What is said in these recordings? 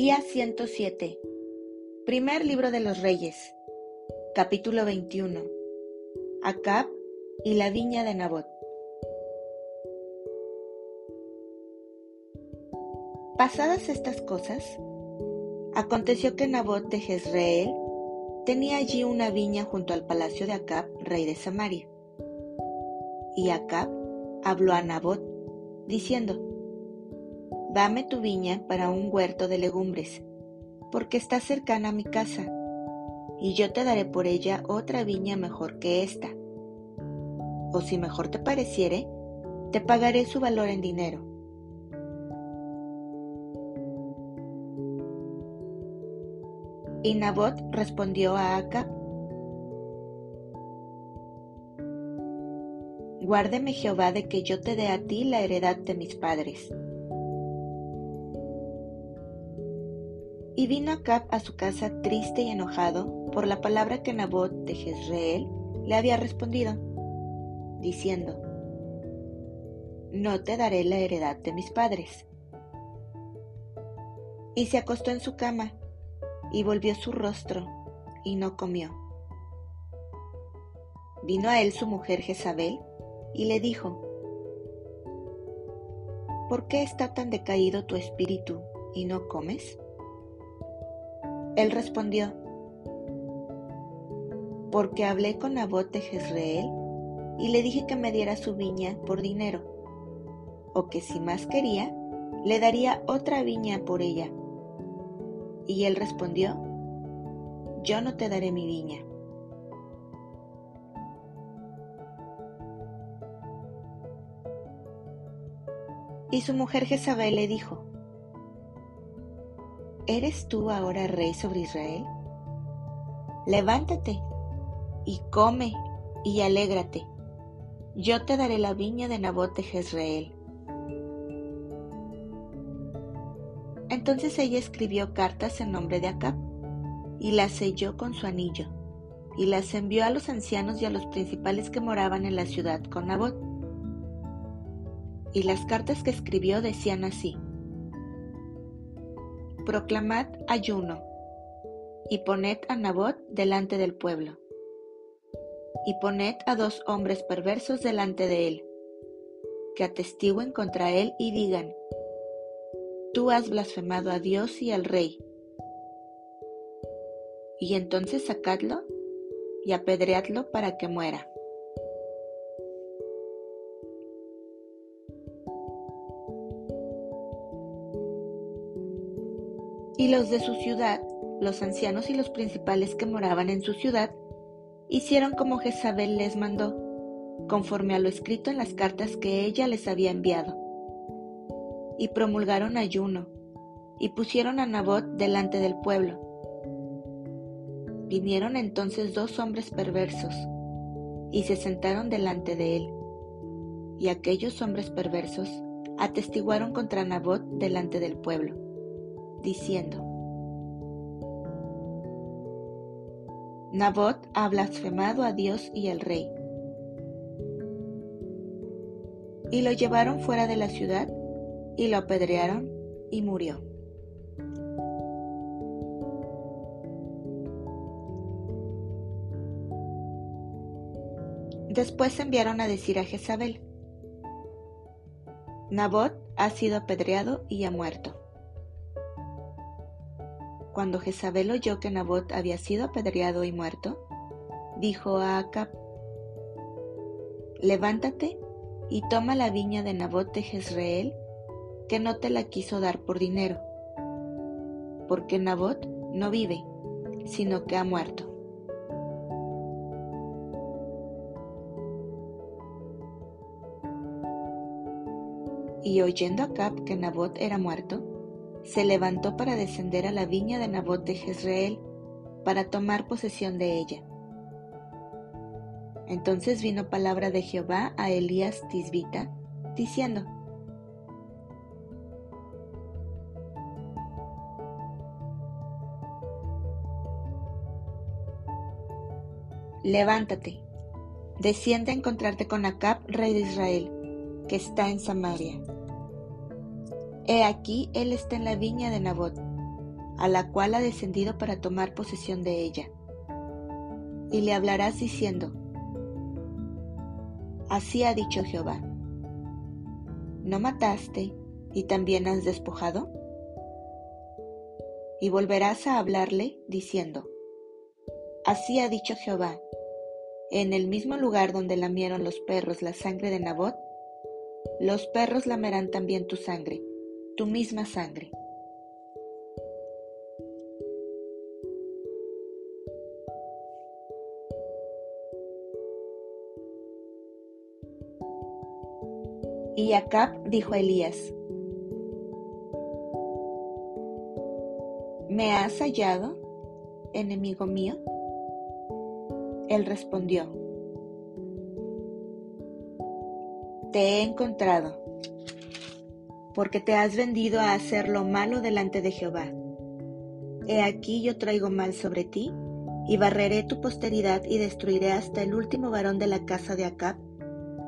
Día 107. Primer libro de los Reyes. Capítulo 21. Acab y la viña de Nabot. Pasadas estas cosas, aconteció que Nabot de Jezreel tenía allí una viña junto al palacio de Acab, rey de Samaria. Y Acab habló a Nabot, diciendo, Dame tu viña para un huerto de legumbres, porque está cercana a mi casa, y yo te daré por ella otra viña mejor que esta. O si mejor te pareciere, te pagaré su valor en dinero. Y Nabot respondió a Acab, Guárdeme Jehová de que yo te dé a ti la heredad de mis padres. Y vino Acab a su casa triste y enojado por la palabra que Nabot de Jezreel le había respondido, diciendo, No te daré la heredad de mis padres. Y se acostó en su cama, y volvió su rostro, y no comió. Vino a él su mujer Jezabel, y le dijo, ¿Por qué está tan decaído tu espíritu y no comes? Él respondió, porque hablé con Nabot de Jezreel y le dije que me diera su viña por dinero, o que si más quería, le daría otra viña por ella. Y él respondió, yo no te daré mi viña. Y su mujer Jezabel le dijo, ¿Eres tú ahora rey sobre Israel? Levántate y come y alégrate. Yo te daré la viña de Nabot de Jezreel. Entonces ella escribió cartas en nombre de Acab y las selló con su anillo y las envió a los ancianos y a los principales que moraban en la ciudad con Nabot. Y las cartas que escribió decían así: proclamad ayuno, y poned a Nabot delante del pueblo, y poned a dos hombres perversos delante de él, que atestiguen contra él y digan, Tú has blasfemado a Dios y al rey. Y entonces sacadlo y apedreadlo para que muera. Los de su ciudad, los ancianos y los principales que moraban en su ciudad, hicieron como Jezabel les mandó, conforme a lo escrito en las cartas que ella les había enviado. Y promulgaron ayuno, y pusieron a Nabot delante del pueblo. Vinieron entonces dos hombres perversos, y se sentaron delante de él. Y aquellos hombres perversos atestiguaron contra Nabot delante del pueblo diciendo, Nabot ha blasfemado a Dios y al rey. Y lo llevaron fuera de la ciudad y lo apedrearon y murió. Después enviaron a decir a Jezabel, Nabot ha sido apedreado y ha muerto. Cuando Jezabel oyó que Nabot había sido apedreado y muerto, dijo a Acab, Levántate y toma la viña de Nabot de Jezreel, que no te la quiso dar por dinero, porque Nabot no vive, sino que ha muerto. Y oyendo Acab que Nabot era muerto, se levantó para descender a la viña de Nabot de Jezreel para tomar posesión de ella. Entonces vino palabra de Jehová a Elías Tisbita, diciendo, Levántate, desciende a encontrarte con Acab, rey de Israel, que está en Samaria He aquí él está en la viña de Nabot, a la cual ha descendido para tomar posesión de ella. Y le hablarás diciendo, Así ha dicho Jehová, ¿no mataste y también has despojado? Y volverás a hablarle diciendo, Así ha dicho Jehová, en el mismo lugar donde lamieron los perros la sangre de Nabot, los perros lamerán también tu sangre, tu misma sangre. Y Acab dijo a Elías, ¿Me has hallado, enemigo mío? Él respondió, Te he encontrado, porque te has vendido a hacer lo malo delante de Jehová. He aquí yo traigo mal sobre ti, y barreré tu posteridad y destruiré hasta el último varón de la casa de Acab,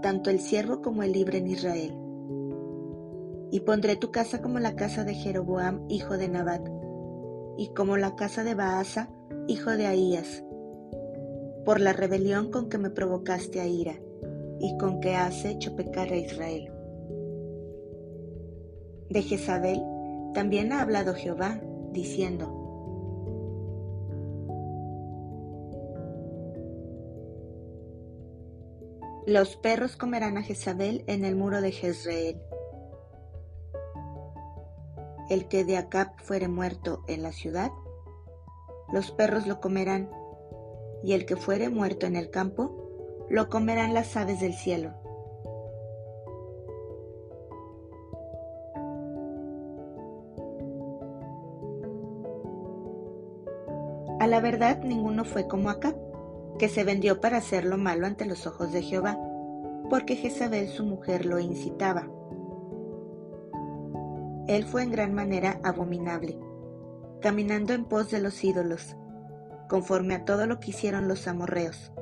tanto el siervo como el libre en Israel. Y pondré tu casa como la casa de Jeroboam, hijo de Nabat, y como la casa de Baasa, hijo de Ahías, por la rebelión con que me provocaste a ira, y con que has hecho pecar a Israel. De Jezabel también ha hablado Jehová, diciendo, Los perros comerán a Jezabel en el muro de Jezreel. El que de Acab fuere muerto en la ciudad, los perros lo comerán, y el que fuere muerto en el campo, lo comerán las aves del cielo. La verdad ninguno fue como Acab que se vendió para hacer lo malo ante los ojos de Jehová, porque Jezabel su mujer lo incitaba. Él fue en gran manera abominable, caminando en pos de los ídolos, conforme a todo lo que hicieron los amorreos,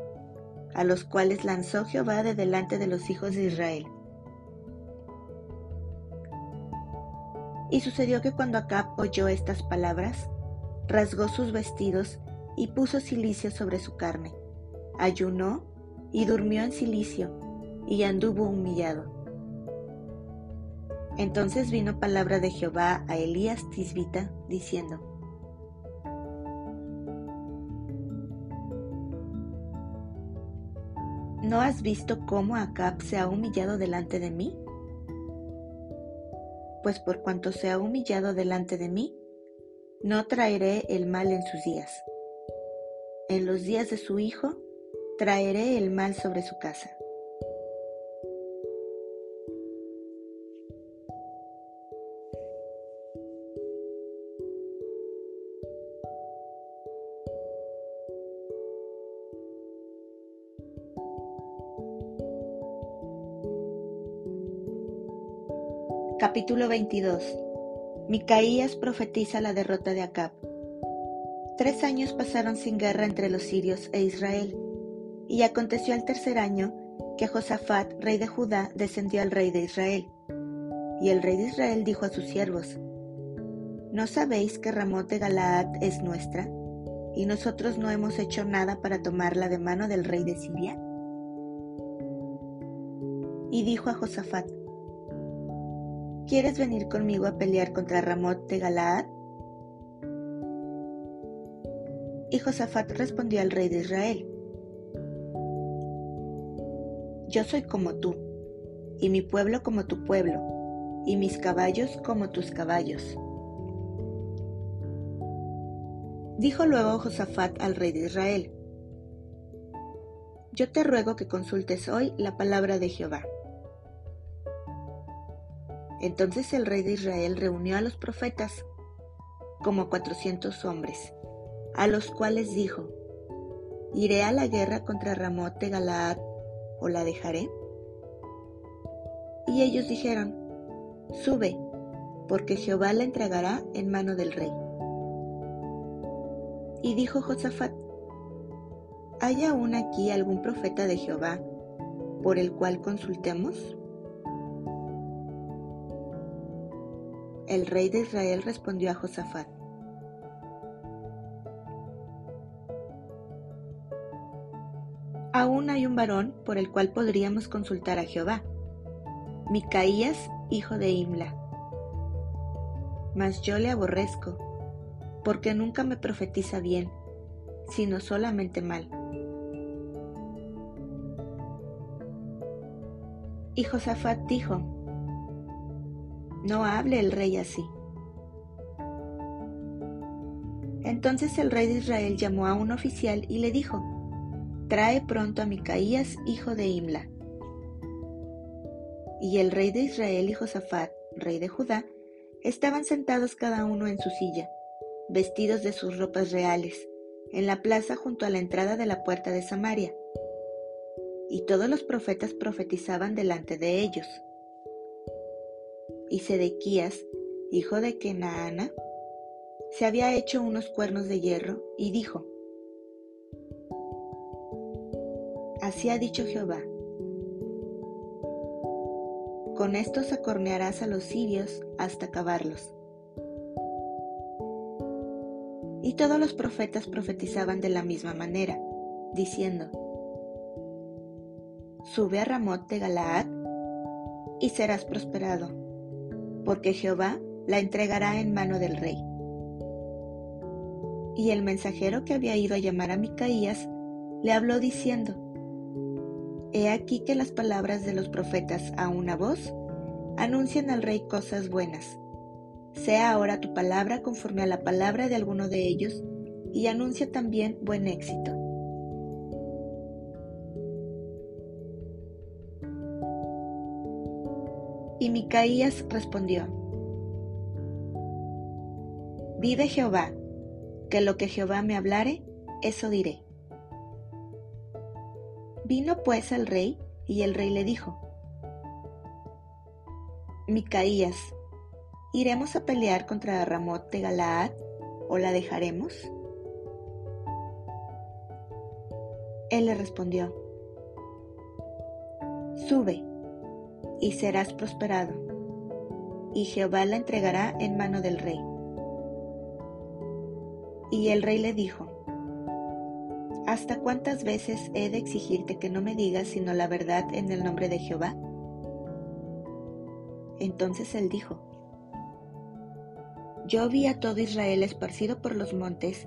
a los cuales lanzó Jehová de delante de los hijos de Israel. Y sucedió que cuando Acab oyó estas palabras, rasgó sus vestidos y puso cilicio sobre su carne ayunó y durmió en silicio y anduvo humillado. Entonces vino palabra de Jehová a Elías Tisbita, diciendo, ¿No has visto cómo Acab se ha humillado delante de mí? Pues por cuanto se ha humillado delante de mí, no traeré el mal en sus días. En los días de su hijo traeré el mal sobre su casa. Capítulo 22 Micaías profetiza la derrota de Acab. Tres años pasaron sin guerra entre los sirios e Israel. Y aconteció al tercer año que Josafat, rey de Judá, descendió al rey de Israel. Y el rey de Israel dijo a sus siervos, ¿No sabéis que Ramot de Galaad es nuestra? ¿Y nosotros no hemos hecho nada para tomarla de mano del rey de Siria? Y dijo a Josafat, ¿Quieres venir conmigo a pelear contra Ramot de Galaad? Y Josafat respondió al rey de Israel, yo soy como tú, y mi pueblo como tu pueblo, y mis caballos como tus caballos. Dijo luego Josafat al rey de Israel, Yo te ruego que consultes hoy la palabra de Jehová. Entonces el rey de Israel reunió a los profetas, como cuatrocientos hombres, a los cuales dijo, Iré a la guerra contra Ramot de Galaad o la dejaré? Y ellos dijeron, Sube, porque Jehová la entregará en mano del rey. Y dijo Josafat, ¿hay aún aquí algún profeta de Jehová por el cual consultemos? El rey de Israel respondió a Josafat, Aún hay un varón por el cual podríamos consultar a Jehová, Micaías, hijo de Imla. Mas yo le aborrezco, porque nunca me profetiza bien, sino solamente mal. Y Josafat dijo, no hable el rey así. Entonces el rey de Israel llamó a un oficial y le dijo, Trae pronto a Micaías, hijo de Imla. Y el rey de Israel y Josafat, rey de Judá, estaban sentados cada uno en su silla, vestidos de sus ropas reales, en la plaza junto a la entrada de la puerta de Samaria. Y todos los profetas profetizaban delante de ellos. Y Sedequías, hijo de Kenaana, se había hecho unos cuernos de hierro y dijo, Así ha dicho Jehová, con estos acornearás a los sirios hasta acabarlos. Y todos los profetas profetizaban de la misma manera, diciendo, Sube a Ramot de Galaad y serás prosperado, porque Jehová la entregará en mano del rey. Y el mensajero que había ido a llamar a Micaías le habló diciendo, He aquí que las palabras de los profetas a una voz anuncian al rey cosas buenas. Sea ahora tu palabra conforme a la palabra de alguno de ellos, y anuncia también buen éxito. Y Micaías respondió, Vive Jehová, que lo que Jehová me hablare, eso diré. Vino pues el rey, y el rey le dijo, Micaías, ¿iremos a pelear contra Ramot de Galaad o la dejaremos? Él le respondió, Sube, y serás prosperado, y Jehová la entregará en mano del rey. Y el rey le dijo, ¿Hasta cuántas veces he de exigirte que no me digas sino la verdad en el nombre de Jehová? Entonces él dijo, Yo vi a todo Israel esparcido por los montes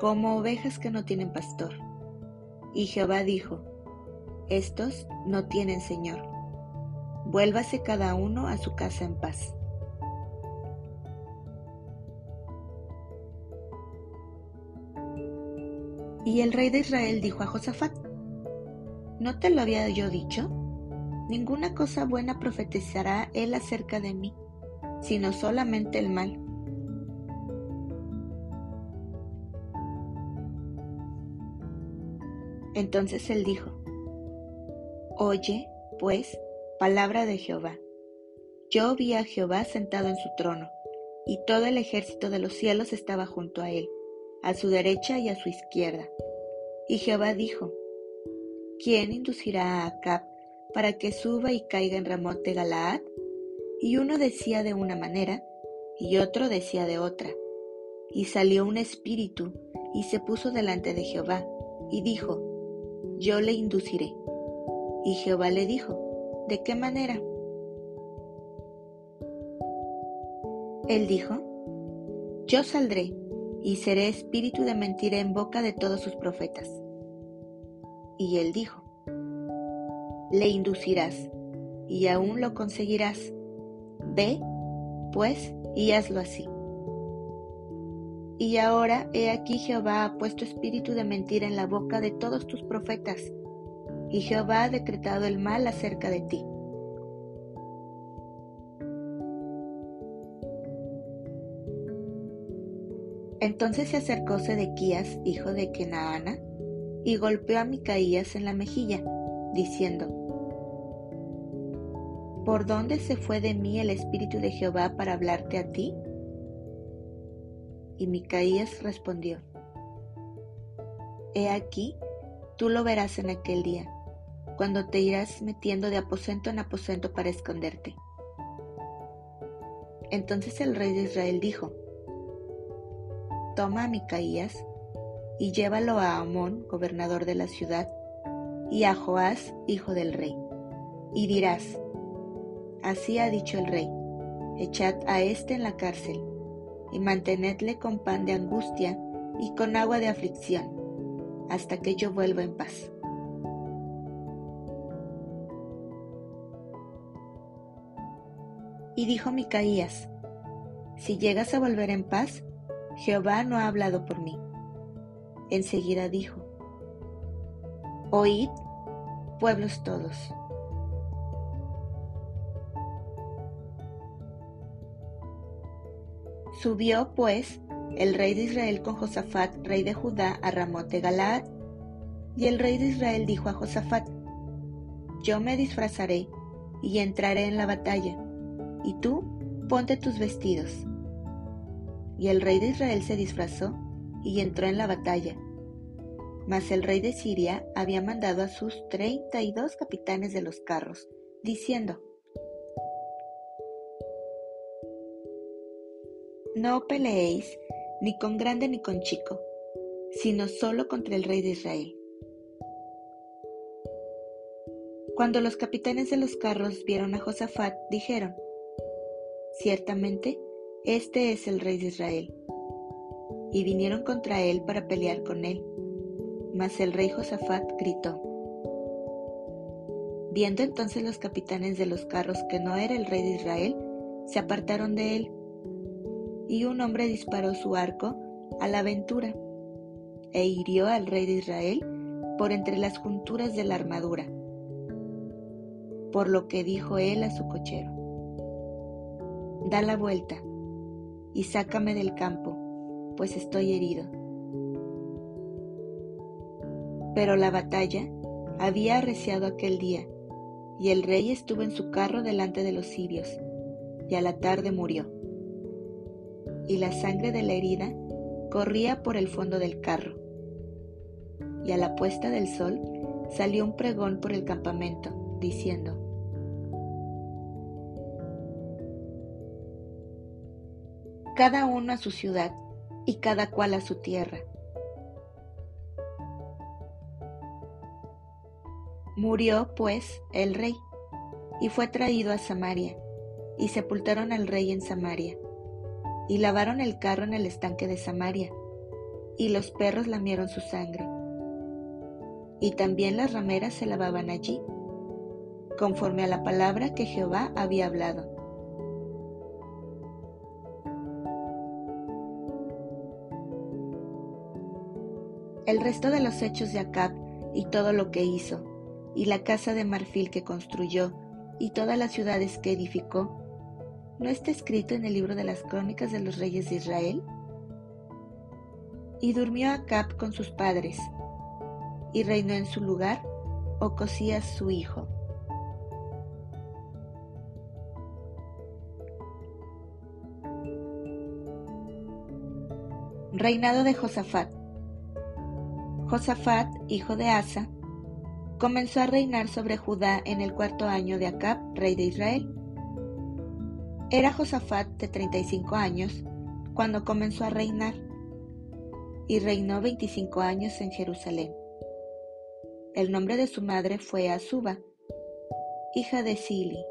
como ovejas que no tienen pastor. Y Jehová dijo, Estos no tienen Señor. Vuélvase cada uno a su casa en paz. Y el rey de Israel dijo a Josafat, ¿no te lo había yo dicho? Ninguna cosa buena profetizará él acerca de mí, sino solamente el mal. Entonces él dijo, Oye, pues, palabra de Jehová. Yo vi a Jehová sentado en su trono, y todo el ejército de los cielos estaba junto a él a su derecha y a su izquierda. Y Jehová dijo, ¿quién inducirá a Acab para que suba y caiga en Ramot de Galaad? Y uno decía de una manera, y otro decía de otra. Y salió un espíritu, y se puso delante de Jehová, y dijo, Yo le induciré. Y Jehová le dijo, ¿de qué manera? Él dijo, Yo saldré y seré espíritu de mentira en boca de todos sus profetas. Y él dijo, le inducirás, y aún lo conseguirás. Ve, pues, y hazlo así. Y ahora he aquí Jehová ha puesto espíritu de mentira en la boca de todos tus profetas, y Jehová ha decretado el mal acerca de ti. Entonces se acercó Sedequías, hijo de Kenaana, y golpeó a Micaías en la mejilla, diciendo, ¿Por dónde se fue de mí el Espíritu de Jehová para hablarte a ti? Y Micaías respondió, He aquí, tú lo verás en aquel día, cuando te irás metiendo de aposento en aposento para esconderte. Entonces el rey de Israel dijo, toma a Micaías y llévalo a Amón, gobernador de la ciudad, y a Joás, hijo del rey. Y dirás, así ha dicho el rey, echad a éste en la cárcel, y mantenedle con pan de angustia y con agua de aflicción, hasta que yo vuelva en paz. Y dijo Micaías, si llegas a volver en paz, Jehová no ha hablado por mí. Enseguida dijo, Oíd, pueblos todos. Subió, pues, el rey de Israel con Josafat, rey de Judá, a Ramot de Galaad. Y el rey de Israel dijo a Josafat, Yo me disfrazaré y entraré en la batalla, y tú ponte tus vestidos. Y el rey de Israel se disfrazó y entró en la batalla. Mas el rey de Siria había mandado a sus treinta y dos capitanes de los carros, diciendo, No peleéis ni con grande ni con chico, sino solo contra el rey de Israel. Cuando los capitanes de los carros vieron a Josafat, dijeron, Ciertamente, este es el rey de Israel. Y vinieron contra él para pelear con él. Mas el rey Josafat gritó. Viendo entonces los capitanes de los carros que no era el rey de Israel, se apartaron de él. Y un hombre disparó su arco a la aventura e hirió al rey de Israel por entre las junturas de la armadura. Por lo que dijo él a su cochero, da la vuelta y sácame del campo, pues estoy herido. Pero la batalla había arreciado aquel día, y el rey estuvo en su carro delante de los sirios, y a la tarde murió. Y la sangre de la herida corría por el fondo del carro. Y a la puesta del sol salió un pregón por el campamento, diciendo, cada uno a su ciudad y cada cual a su tierra. Murió, pues, el rey, y fue traído a Samaria, y sepultaron al rey en Samaria, y lavaron el carro en el estanque de Samaria, y los perros lamieron su sangre. Y también las rameras se lavaban allí, conforme a la palabra que Jehová había hablado. El resto de los hechos de Acab y todo lo que hizo, y la casa de marfil que construyó, y todas las ciudades que edificó, ¿no está escrito en el libro de las crónicas de los reyes de Israel? Y durmió Acab con sus padres, y reinó en su lugar Ocosías su hijo. Reinado de Josafat. Josafat, hijo de Asa, comenzó a reinar sobre Judá en el cuarto año de Acab, rey de Israel. Era Josafat de 35 años cuando comenzó a reinar y reinó 25 años en Jerusalén. El nombre de su madre fue Azuba, hija de Sili.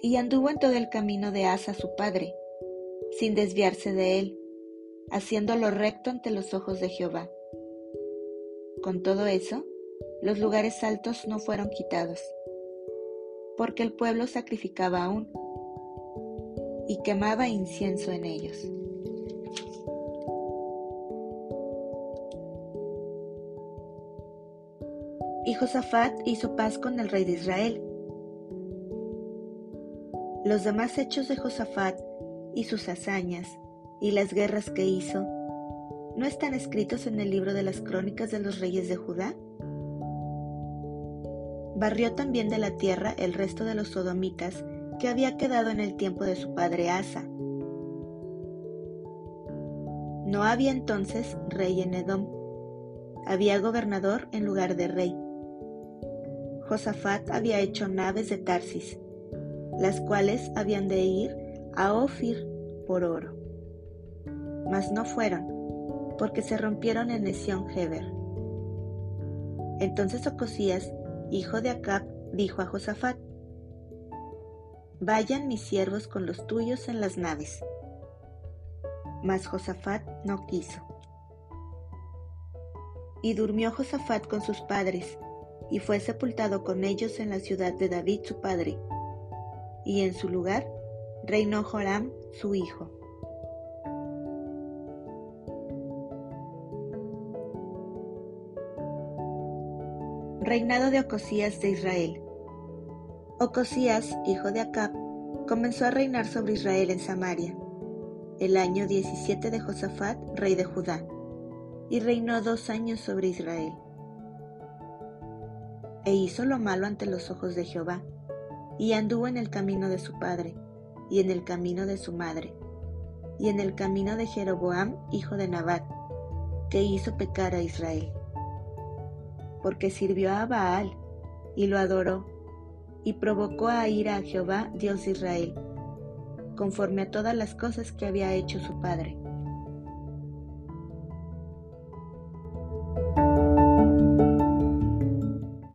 Y anduvo en todo el camino de Asa su padre, sin desviarse de él haciéndolo recto ante los ojos de Jehová. Con todo eso, los lugares altos no fueron quitados, porque el pueblo sacrificaba aún y quemaba incienso en ellos. Y Josafat hizo paz con el rey de Israel. Los demás hechos de Josafat y sus hazañas y las guerras que hizo, ¿no están escritos en el libro de las crónicas de los reyes de Judá? Barrió también de la tierra el resto de los sodomitas que había quedado en el tiempo de su padre Asa. No había entonces rey en Edom, había gobernador en lugar de rey. Josafat había hecho naves de Tarsis, las cuales habían de ir a Ofir por oro mas no fueron, porque se rompieron en Nesión Heber. Entonces Ocosías, hijo de Acab, dijo a Josafat, Vayan mis siervos con los tuyos en las naves. Mas Josafat no quiso. Y durmió Josafat con sus padres, y fue sepultado con ellos en la ciudad de David su padre, y en su lugar reinó Joram su hijo. Reinado de Ocosías de Israel. Ocosías, hijo de Acab, comenzó a reinar sobre Israel en Samaria, el año 17 de Josafat, rey de Judá, y reinó dos años sobre Israel. E hizo lo malo ante los ojos de Jehová, y anduvo en el camino de su padre, y en el camino de su madre, y en el camino de Jeroboam, hijo de Nabat, que hizo pecar a Israel porque sirvió a Baal y lo adoró, y provocó a ir a Jehová, Dios de Israel, conforme a todas las cosas que había hecho su padre.